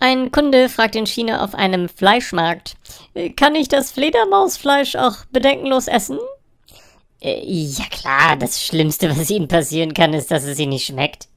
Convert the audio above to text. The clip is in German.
Ein Kunde fragt in China auf einem Fleischmarkt, kann ich das Fledermausfleisch auch bedenkenlos essen? Äh, ja klar, das Schlimmste, was Ihnen passieren kann, ist, dass es Ihnen nicht schmeckt.